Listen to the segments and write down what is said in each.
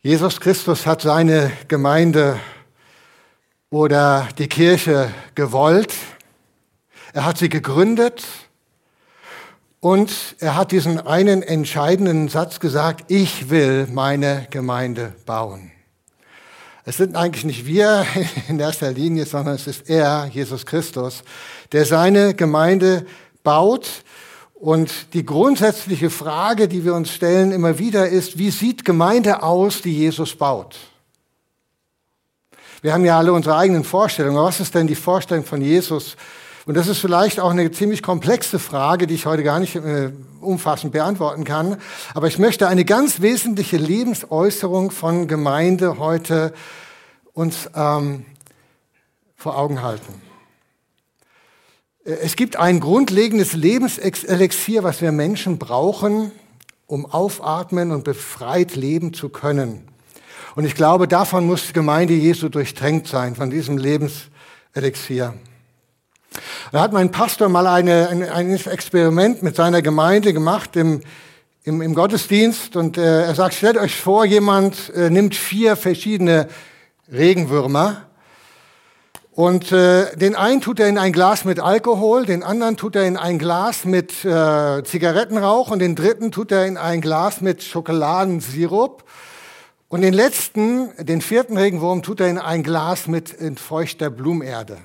Jesus Christus hat seine Gemeinde oder die Kirche gewollt. Er hat sie gegründet und er hat diesen einen entscheidenden Satz gesagt, ich will meine Gemeinde bauen. Es sind eigentlich nicht wir in erster Linie, sondern es ist er, Jesus Christus, der seine Gemeinde baut. Und die grundsätzliche Frage, die wir uns stellen immer wieder ist, wie sieht Gemeinde aus, die Jesus baut? Wir haben ja alle unsere eigenen Vorstellungen. Was ist denn die Vorstellung von Jesus? Und das ist vielleicht auch eine ziemlich komplexe Frage, die ich heute gar nicht äh, umfassend beantworten kann. Aber ich möchte eine ganz wesentliche Lebensäußerung von Gemeinde heute uns ähm, vor Augen halten. Es gibt ein grundlegendes Lebenselixier, was wir Menschen brauchen, um aufatmen und befreit leben zu können. Und ich glaube, davon muss die Gemeinde Jesu durchtränkt sein, von diesem Lebenselixier. Da hat mein Pastor mal eine, ein, ein Experiment mit seiner Gemeinde gemacht im, im, im Gottesdienst und äh, er sagt, stellt euch vor, jemand äh, nimmt vier verschiedene Regenwürmer und äh, den einen tut er in ein Glas mit Alkohol, den anderen tut er in ein Glas mit äh, Zigarettenrauch und den dritten tut er in ein Glas mit Schokoladensirup. Und den letzten, den vierten Regenwurm, tut er in ein Glas mit feuchter Blumerde.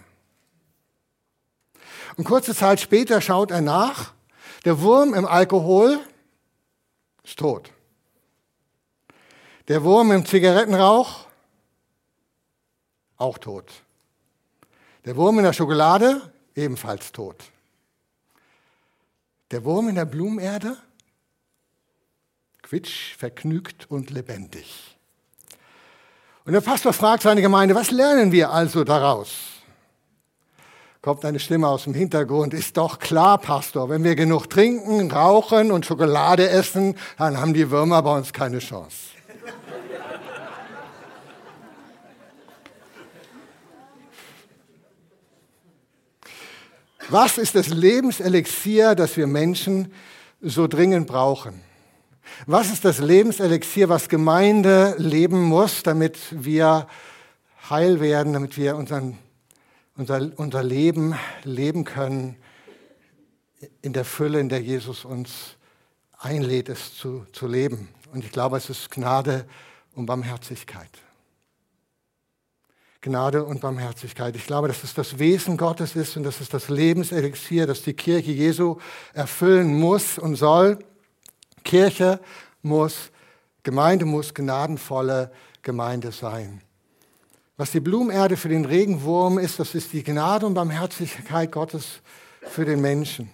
Und kurze Zeit später schaut er nach. Der Wurm im Alkohol ist tot. Der Wurm im Zigarettenrauch auch tot. Der Wurm in der Schokolade, ebenfalls tot. Der Wurm in der Blumenerde, quitsch, vergnügt und lebendig. Und der Pastor fragt seine Gemeinde, was lernen wir also daraus? Kommt eine Stimme aus dem Hintergrund, ist doch klar, Pastor, wenn wir genug trinken, rauchen und Schokolade essen, dann haben die Würmer bei uns keine Chance. Was ist das Lebenselixier, das wir Menschen so dringend brauchen? Was ist das Lebenselixier, was Gemeinde leben muss, damit wir heil werden, damit wir unseren, unser, unser Leben leben können in der Fülle, in der Jesus uns einlädt, es zu, zu leben? Und ich glaube, es ist Gnade und Barmherzigkeit. Gnade und Barmherzigkeit. Ich glaube, dass es das Wesen Gottes ist und dass es das Lebenselixier, das die Kirche Jesu erfüllen muss und soll. Kirche muss, Gemeinde muss gnadenvolle Gemeinde sein. Was die Blumenerde für den Regenwurm ist, das ist die Gnade und Barmherzigkeit Gottes für den Menschen.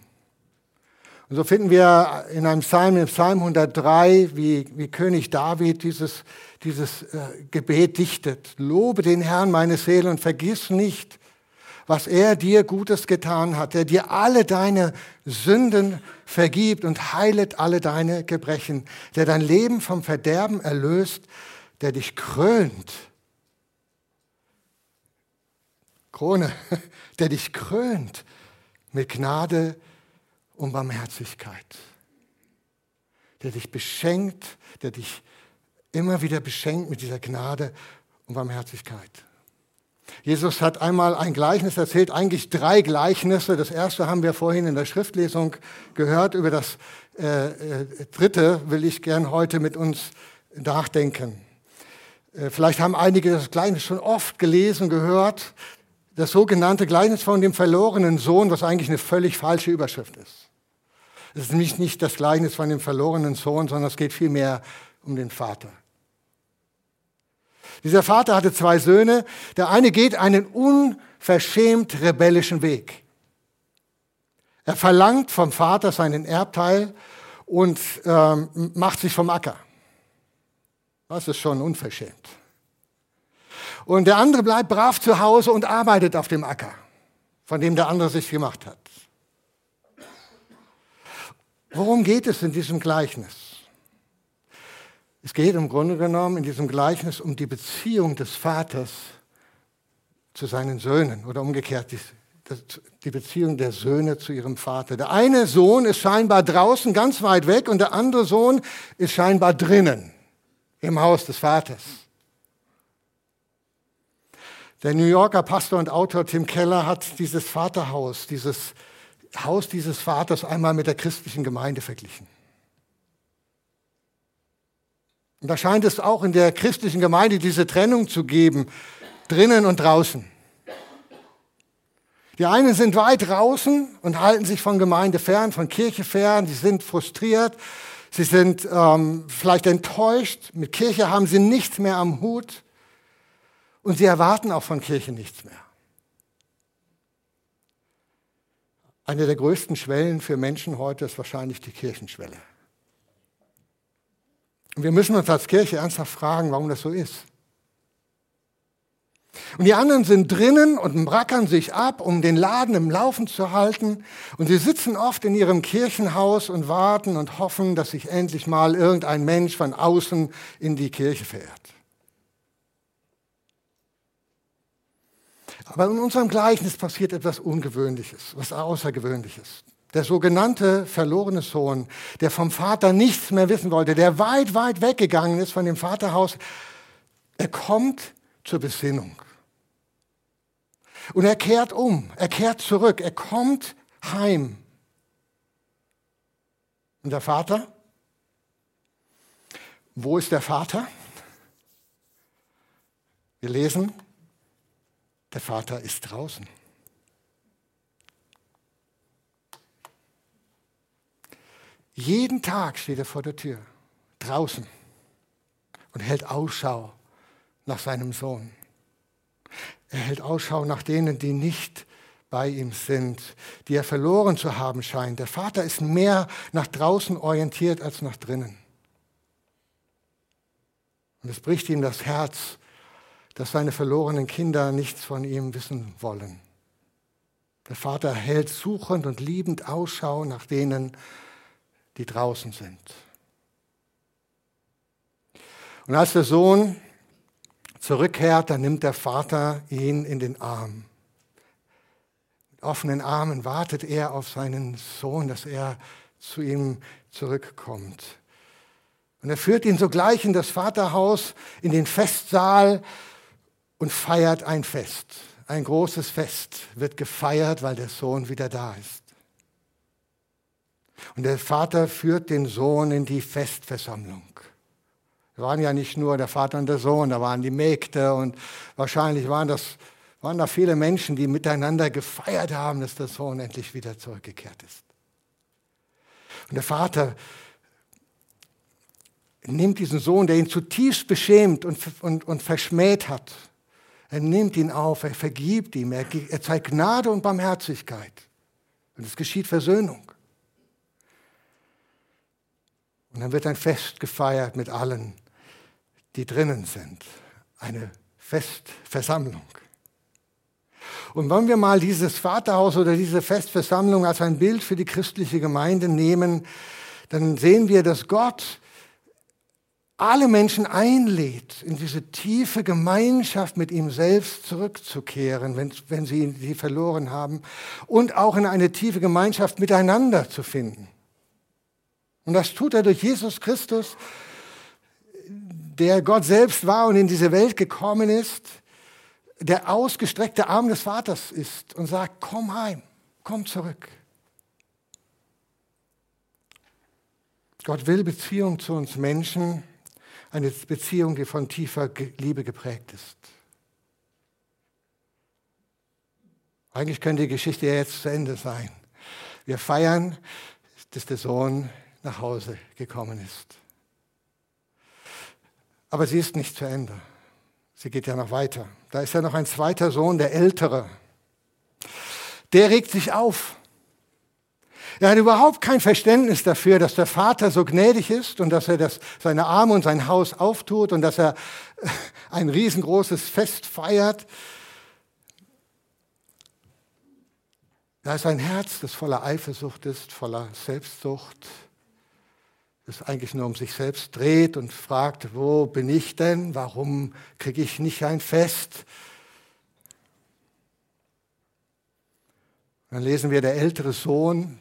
Und so finden wir in einem Psalm, im Psalm 103, wie, wie König David dieses, dieses äh, Gebet dichtet. Lobe den Herrn, meine Seele, und vergiss nicht, was er dir Gutes getan hat, der dir alle deine Sünden vergibt und heilet alle deine Gebrechen, der dein Leben vom Verderben erlöst, der dich krönt. Krone, der dich krönt mit Gnade um Barmherzigkeit, der dich beschenkt, der dich immer wieder beschenkt mit dieser Gnade und Barmherzigkeit. Jesus hat einmal ein Gleichnis erzählt, eigentlich drei Gleichnisse. Das erste haben wir vorhin in der Schriftlesung gehört. Über das äh, äh, dritte will ich gern heute mit uns nachdenken. Äh, vielleicht haben einige das Gleichnis schon oft gelesen, gehört. Das sogenannte Gleichnis von dem verlorenen Sohn, was eigentlich eine völlig falsche Überschrift ist. Es ist nämlich nicht das Gleichnis von dem verlorenen Sohn, sondern es geht vielmehr um den Vater. Dieser Vater hatte zwei Söhne. Der eine geht einen unverschämt rebellischen Weg. Er verlangt vom Vater seinen Erbteil und ähm, macht sich vom Acker. Das ist schon unverschämt. Und der andere bleibt brav zu Hause und arbeitet auf dem Acker, von dem der andere sich gemacht hat. Worum geht es in diesem Gleichnis? Es geht im Grunde genommen in diesem Gleichnis um die Beziehung des Vaters zu seinen Söhnen oder umgekehrt die, die Beziehung der Söhne zu ihrem Vater. Der eine Sohn ist scheinbar draußen ganz weit weg und der andere Sohn ist scheinbar drinnen. im Haus des Vaters. Der New Yorker Pastor und Autor Tim Keller hat dieses Vaterhaus, dieses Haus dieses Vaters einmal mit der christlichen Gemeinde verglichen. Und da scheint es auch in der christlichen Gemeinde diese Trennung zu geben, drinnen und draußen. Die einen sind weit draußen und halten sich von Gemeinde fern, von Kirche fern, die sind frustriert, sie sind ähm, vielleicht enttäuscht, mit Kirche haben sie nichts mehr am Hut und sie erwarten auch von Kirche nichts mehr. Eine der größten Schwellen für Menschen heute ist wahrscheinlich die Kirchenschwelle. Und wir müssen uns als Kirche ernsthaft fragen, warum das so ist. Und die anderen sind drinnen und brackern sich ab, um den Laden im Laufen zu halten. Und sie sitzen oft in ihrem Kirchenhaus und warten und hoffen, dass sich endlich mal irgendein Mensch von außen in die Kirche verirrt. Aber in unserem Gleichnis passiert etwas Ungewöhnliches, was Außergewöhnliches. Der sogenannte verlorene Sohn, der vom Vater nichts mehr wissen wollte, der weit, weit weggegangen ist von dem Vaterhaus, er kommt zur Besinnung. Und er kehrt um, er kehrt zurück, er kommt heim. Und der Vater? Wo ist der Vater? Wir lesen, der Vater ist draußen. Jeden Tag steht er vor der Tür, draußen, und hält Ausschau nach seinem Sohn. Er hält Ausschau nach denen, die nicht bei ihm sind, die er verloren zu haben scheint. Der Vater ist mehr nach draußen orientiert als nach drinnen. Und es bricht ihm das Herz, dass seine verlorenen Kinder nichts von ihm wissen wollen. Der Vater hält suchend und liebend Ausschau nach denen, die draußen sind. Und als der Sohn zurückkehrt, dann nimmt der Vater ihn in den Arm. Mit offenen Armen wartet er auf seinen Sohn, dass er zu ihm zurückkommt. Und er führt ihn sogleich in das Vaterhaus, in den Festsaal und feiert ein Fest. Ein großes Fest wird gefeiert, weil der Sohn wieder da ist. Und der Vater führt den Sohn in die Festversammlung. Da waren ja nicht nur der Vater und der Sohn, da waren die Mägde und wahrscheinlich waren, das, waren da viele Menschen, die miteinander gefeiert haben, dass der Sohn endlich wieder zurückgekehrt ist. Und der Vater nimmt diesen Sohn, der ihn zutiefst beschämt und, und, und verschmäht hat, er nimmt ihn auf, er vergibt ihm, er, er zeigt Gnade und Barmherzigkeit. Und es geschieht Versöhnung. Und dann wird ein Fest gefeiert mit allen, die drinnen sind. Eine Festversammlung. Und wenn wir mal dieses Vaterhaus oder diese Festversammlung als ein Bild für die christliche Gemeinde nehmen, dann sehen wir, dass Gott alle Menschen einlädt, in diese tiefe Gemeinschaft mit ihm selbst zurückzukehren, wenn, wenn sie sie verloren haben, und auch in eine tiefe Gemeinschaft miteinander zu finden. Und das tut er durch Jesus Christus, der Gott selbst war und in diese Welt gekommen ist, der ausgestreckte Arm des Vaters ist und sagt, komm heim, komm zurück. Gott will Beziehung zu uns Menschen, eine Beziehung, die von tiefer Liebe geprägt ist. Eigentlich könnte die Geschichte ja jetzt zu Ende sein. Wir feiern, dass der Sohn nach Hause gekommen ist. Aber sie ist nicht zu Ende. Sie geht ja noch weiter. Da ist ja noch ein zweiter Sohn, der Ältere. Der regt sich auf. Er hat überhaupt kein Verständnis dafür, dass der Vater so gnädig ist und dass er das, seine Arme und sein Haus auftut und dass er ein riesengroßes Fest feiert. Da ist ein Herz, das voller Eifersucht ist, voller Selbstsucht, das eigentlich nur um sich selbst dreht und fragt, wo bin ich denn? Warum kriege ich nicht ein Fest? Dann lesen wir, der ältere Sohn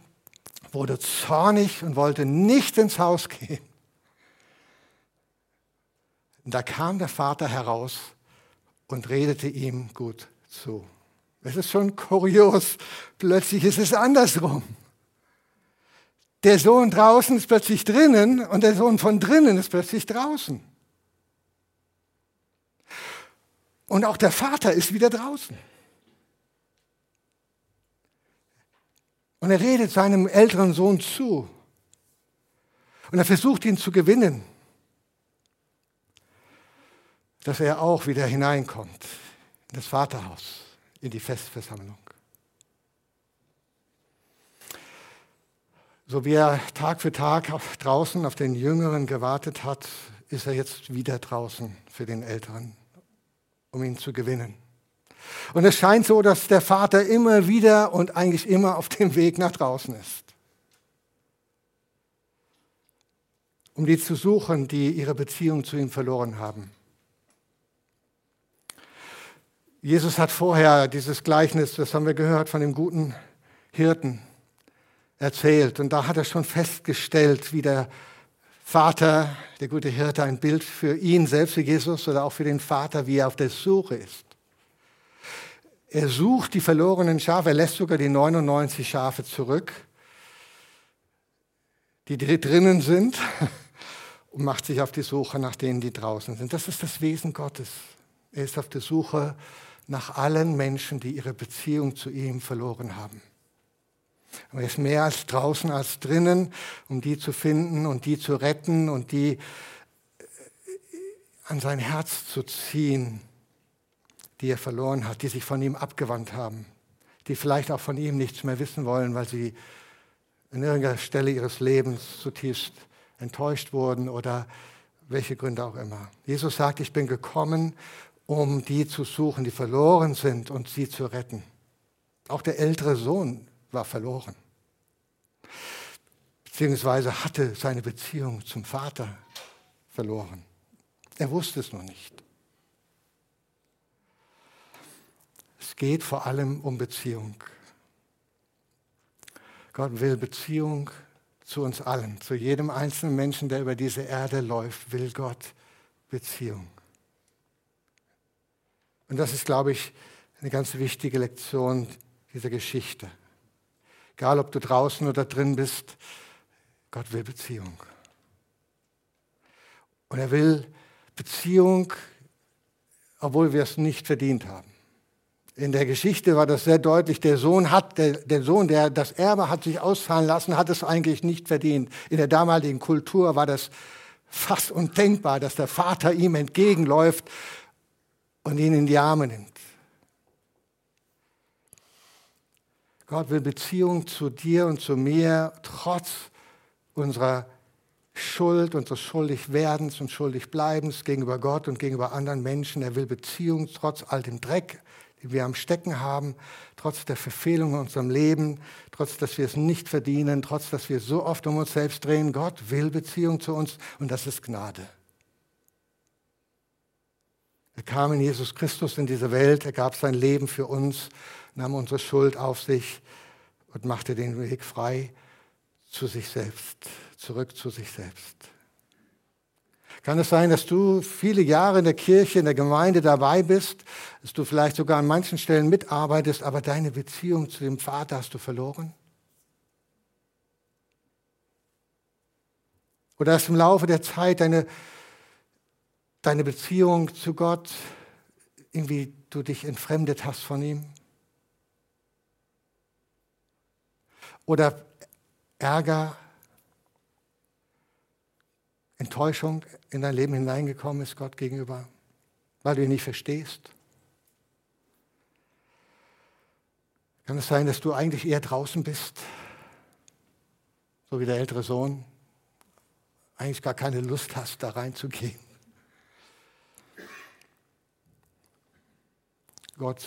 wurde zornig und wollte nicht ins Haus gehen. Da kam der Vater heraus und redete ihm gut zu. Es ist schon kurios. Plötzlich ist es andersrum. Der Sohn draußen ist plötzlich drinnen und der Sohn von drinnen ist plötzlich draußen. Und auch der Vater ist wieder draußen. Und er redet seinem älteren Sohn zu. Und er versucht ihn zu gewinnen, dass er auch wieder hineinkommt in das Vaterhaus, in die Festversammlung. So wie er Tag für Tag draußen auf den Jüngeren gewartet hat, ist er jetzt wieder draußen für den Älteren, um ihn zu gewinnen. Und es scheint so, dass der Vater immer wieder und eigentlich immer auf dem Weg nach draußen ist, um die zu suchen, die ihre Beziehung zu ihm verloren haben. Jesus hat vorher dieses Gleichnis, das haben wir gehört, von dem guten Hirten erzählt. Und da hat er schon festgestellt, wie der Vater, der gute Hirte, ein Bild für ihn selbst, für Jesus oder auch für den Vater, wie er auf der Suche ist. Er sucht die verlorenen Schafe, er lässt sogar die 99 Schafe zurück, die drinnen sind, und macht sich auf die Suche nach denen, die draußen sind. Das ist das Wesen Gottes. Er ist auf der Suche nach allen Menschen, die ihre Beziehung zu ihm verloren haben. Er ist mehr als draußen als drinnen, um die zu finden und die zu retten und die äh, an sein Herz zu ziehen, die er verloren hat, die sich von ihm abgewandt haben, die vielleicht auch von ihm nichts mehr wissen wollen, weil sie an irgendeiner Stelle ihres Lebens zutiefst enttäuscht wurden oder welche Gründe auch immer. Jesus sagt, ich bin gekommen, um die zu suchen, die verloren sind und sie zu retten. Auch der ältere Sohn war verloren. Beziehungsweise hatte seine Beziehung zum Vater verloren. Er wusste es noch nicht. Es geht vor allem um Beziehung. Gott will Beziehung zu uns allen, zu jedem einzelnen Menschen, der über diese Erde läuft, will Gott Beziehung. Und das ist, glaube ich, eine ganz wichtige Lektion dieser Geschichte. Egal, ob du draußen oder drin bist, Gott will Beziehung. Und er will Beziehung, obwohl wir es nicht verdient haben. In der Geschichte war das sehr deutlich. Der Sohn hat, der, der Sohn, der das Erbe hat sich auszahlen lassen, hat es eigentlich nicht verdient. In der damaligen Kultur war das fast undenkbar, dass der Vater ihm entgegenläuft und ihn in die Arme nimmt. Gott will Beziehung zu dir und zu mir trotz unserer Schuld, unseres Schuldigwerdens und Schuldigbleibens gegenüber Gott und gegenüber anderen Menschen. Er will Beziehung trotz all dem Dreck, den wir am Stecken haben, trotz der Verfehlung in unserem Leben, trotz dass wir es nicht verdienen, trotz dass wir so oft um uns selbst drehen. Gott will Beziehung zu uns und das ist Gnade. Er kam in Jesus Christus in diese Welt, er gab sein Leben für uns nahm unsere Schuld auf sich und machte den Weg frei zu sich selbst, zurück zu sich selbst. Kann es sein, dass du viele Jahre in der Kirche, in der Gemeinde dabei bist, dass du vielleicht sogar an manchen Stellen mitarbeitest, aber deine Beziehung zu dem Vater hast du verloren? Oder dass im Laufe der Zeit deine, deine Beziehung zu Gott irgendwie du dich entfremdet hast von ihm? Oder Ärger, Enttäuschung in dein Leben hineingekommen ist Gott gegenüber, weil du ihn nicht verstehst? Kann es sein, dass du eigentlich eher draußen bist, so wie der ältere Sohn, eigentlich gar keine Lust hast, da reinzugehen? Gott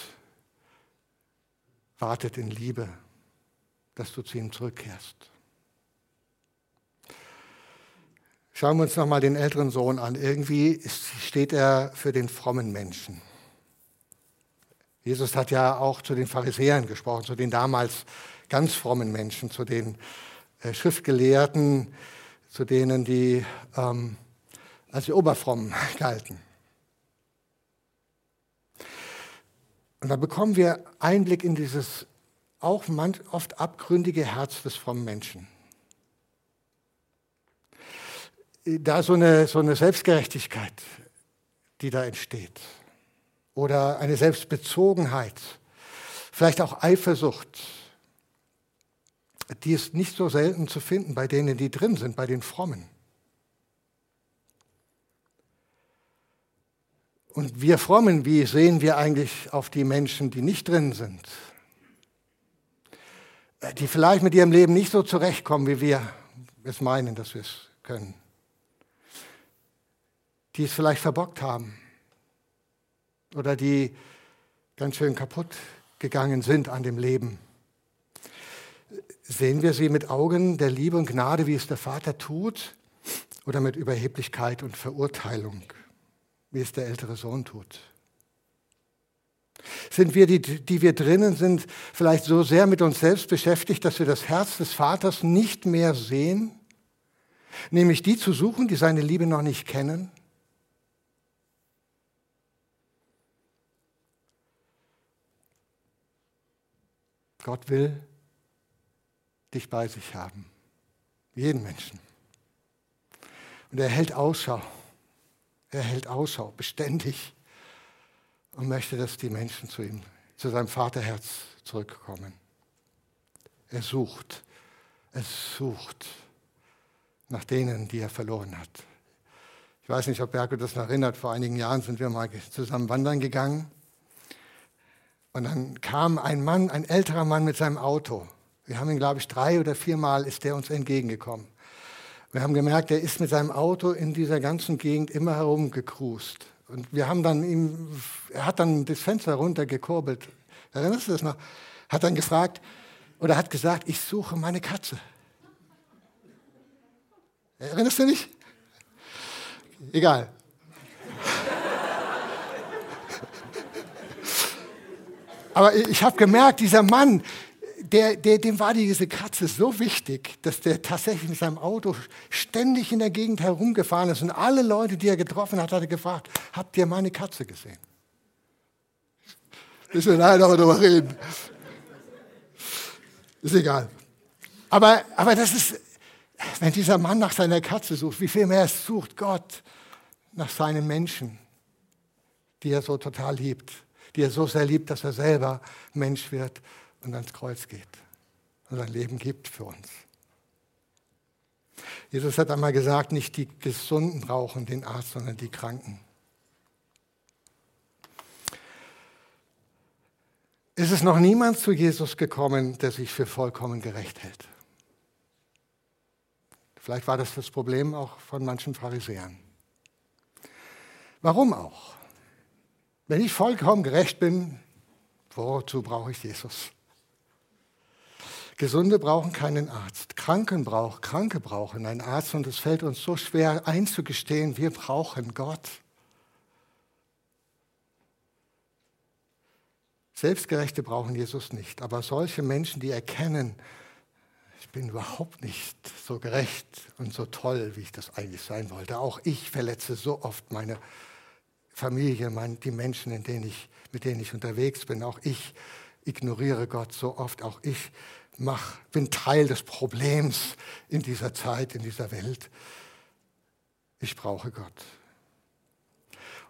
wartet in Liebe dass du zu ihm zurückkehrst. Schauen wir uns nochmal den älteren Sohn an. Irgendwie steht er für den frommen Menschen. Jesus hat ja auch zu den Pharisäern gesprochen, zu den damals ganz frommen Menschen, zu den äh, Schriftgelehrten, zu denen, die ähm, als die Oberfrommen galten. Und da bekommen wir Einblick in dieses auch oft abgründige Herz des frommen Menschen. Da so eine, so eine Selbstgerechtigkeit, die da entsteht. Oder eine Selbstbezogenheit. Vielleicht auch Eifersucht. Die ist nicht so selten zu finden bei denen, die drin sind, bei den Frommen. Und wir Frommen, wie sehen wir eigentlich auf die Menschen, die nicht drin sind? Die vielleicht mit ihrem Leben nicht so zurechtkommen, wie wir es meinen, dass wir es können. Die es vielleicht verbockt haben. Oder die ganz schön kaputt gegangen sind an dem Leben. Sehen wir sie mit Augen der Liebe und Gnade, wie es der Vater tut, oder mit Überheblichkeit und Verurteilung? wie es der ältere Sohn tut? Sind wir, die, die wir drinnen sind, vielleicht so sehr mit uns selbst beschäftigt, dass wir das Herz des Vaters nicht mehr sehen? Nämlich die zu suchen, die seine Liebe noch nicht kennen? Gott will dich bei sich haben. Jeden Menschen. Und er hält Ausschau er hält Ausschau beständig und möchte, dass die Menschen zu ihm, zu seinem Vaterherz zurückkommen. Er sucht, er sucht nach denen, die er verloren hat. Ich weiß nicht, ob Berko das noch erinnert. Vor einigen Jahren sind wir mal zusammen wandern gegangen. Und dann kam ein Mann, ein älterer Mann mit seinem Auto. Wir haben ihn, glaube ich, drei oder viermal ist der uns entgegengekommen. Wir haben gemerkt, er ist mit seinem Auto in dieser ganzen Gegend immer herumgekrust. Und wir haben dann ihm, er hat dann das Fenster runtergekurbelt. Erinnerst du das noch? Hat dann gefragt oder hat gesagt, ich suche meine Katze. Erinnerst du dich? Egal. Aber ich habe gemerkt, dieser Mann, der, der, dem war diese Katze so wichtig, dass der tatsächlich mit seinem Auto ständig in der Gegend herumgefahren ist. Und alle Leute, die er getroffen hat, hat er gefragt, habt ihr meine Katze gesehen? Müssen wir nachher noch darüber reden. Ist egal. Aber, aber das ist, wenn dieser Mann nach seiner Katze sucht, wie viel mehr sucht Gott nach seinen Menschen, die er so total liebt, die er so sehr liebt, dass er selber Mensch wird und ans Kreuz geht und sein Leben gibt für uns. Jesus hat einmal gesagt, nicht die Gesunden brauchen den Arzt, sondern die Kranken. Es ist noch niemand zu Jesus gekommen, der sich für vollkommen gerecht hält. Vielleicht war das das Problem auch von manchen Pharisäern. Warum auch? Wenn ich vollkommen gerecht bin, wozu brauche ich Jesus? Gesunde brauchen keinen Arzt. Kranken brauchen, Kranke brauchen einen Arzt und es fällt uns so schwer einzugestehen, wir brauchen Gott. Selbstgerechte brauchen Jesus nicht, aber solche Menschen, die erkennen, ich bin überhaupt nicht so gerecht und so toll, wie ich das eigentlich sein wollte. Auch ich verletze so oft meine Familie, meine, die Menschen, denen ich, mit denen ich unterwegs bin. Auch ich ignoriere Gott so oft. Auch ich mach, bin Teil des Problems in dieser Zeit, in dieser Welt. Ich brauche Gott.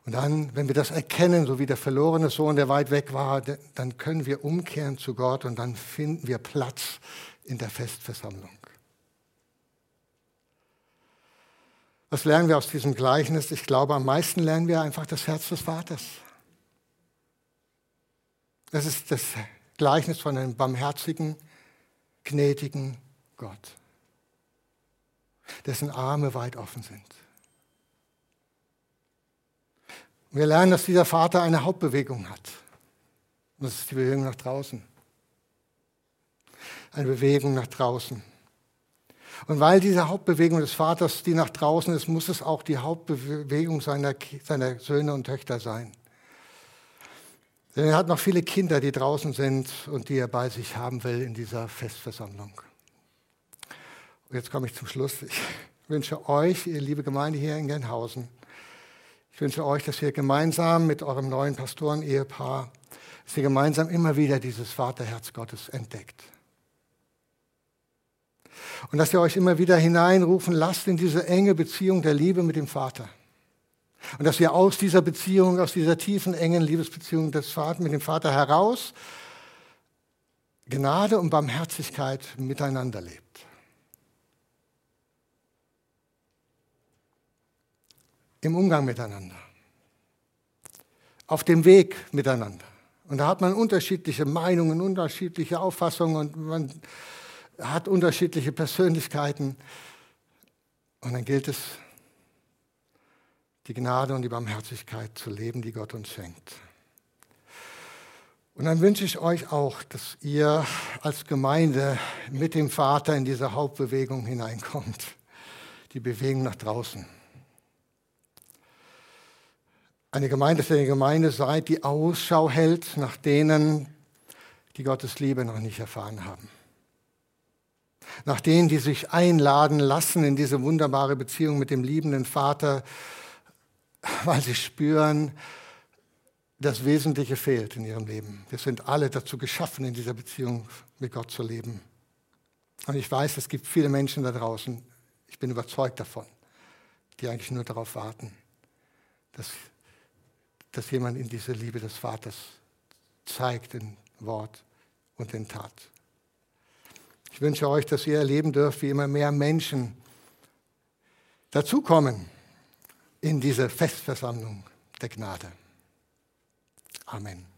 Und dann, wenn wir das erkennen, so wie der verlorene Sohn, der weit weg war, dann können wir umkehren zu Gott und dann finden wir Platz in der Festversammlung. Was lernen wir aus diesem Gleichnis? Ich glaube, am meisten lernen wir einfach das Herz des Vaters. Das ist das Gleichnis von einem barmherzigen, gnädigen Gott, dessen Arme weit offen sind. Wir lernen, dass dieser Vater eine Hauptbewegung hat. Und das ist die Bewegung nach draußen. Eine Bewegung nach draußen. Und weil diese Hauptbewegung des Vaters die nach draußen ist, muss es auch die Hauptbewegung seiner, seiner Söhne und Töchter sein. Denn er hat noch viele Kinder, die draußen sind und die er bei sich haben will in dieser Festversammlung. Und jetzt komme ich zum Schluss. Ich wünsche euch, ihr liebe Gemeinde hier in Genhausen, Ich wünsche euch, dass ihr gemeinsam mit eurem neuen Pastoren-Ehepaar, dass ihr gemeinsam immer wieder dieses Vaterherz Gottes entdeckt. Und dass ihr euch immer wieder hineinrufen lasst in diese enge Beziehung der Liebe mit dem Vater. Und dass ihr aus dieser Beziehung, aus dieser tiefen, engen Liebesbeziehung des Vaters mit dem Vater heraus Gnade und Barmherzigkeit miteinander lebt. Im Umgang miteinander. Auf dem Weg miteinander. Und da hat man unterschiedliche Meinungen, unterschiedliche Auffassungen und man hat unterschiedliche Persönlichkeiten. Und dann gilt es, die Gnade und die Barmherzigkeit zu leben, die Gott uns schenkt. Und dann wünsche ich euch auch, dass ihr als Gemeinde mit dem Vater in diese Hauptbewegung hineinkommt, die Bewegung nach draußen. Eine Gemeinde, dass ihr eine Gemeinde seid, die Ausschau hält nach denen, die Gottes Liebe noch nicht erfahren haben. Nach denen, die sich einladen lassen in diese wunderbare Beziehung mit dem liebenden Vater, weil sie spüren, das Wesentliche fehlt in ihrem Leben. Wir sind alle dazu geschaffen, in dieser Beziehung mit Gott zu leben. Und ich weiß, es gibt viele Menschen da draußen, ich bin überzeugt davon, die eigentlich nur darauf warten, dass, dass jemand in diese Liebe des Vaters zeigt in Wort und in Tat. Ich wünsche euch, dass ihr erleben dürft, wie immer mehr Menschen dazukommen in diese Festversammlung der Gnade. Amen.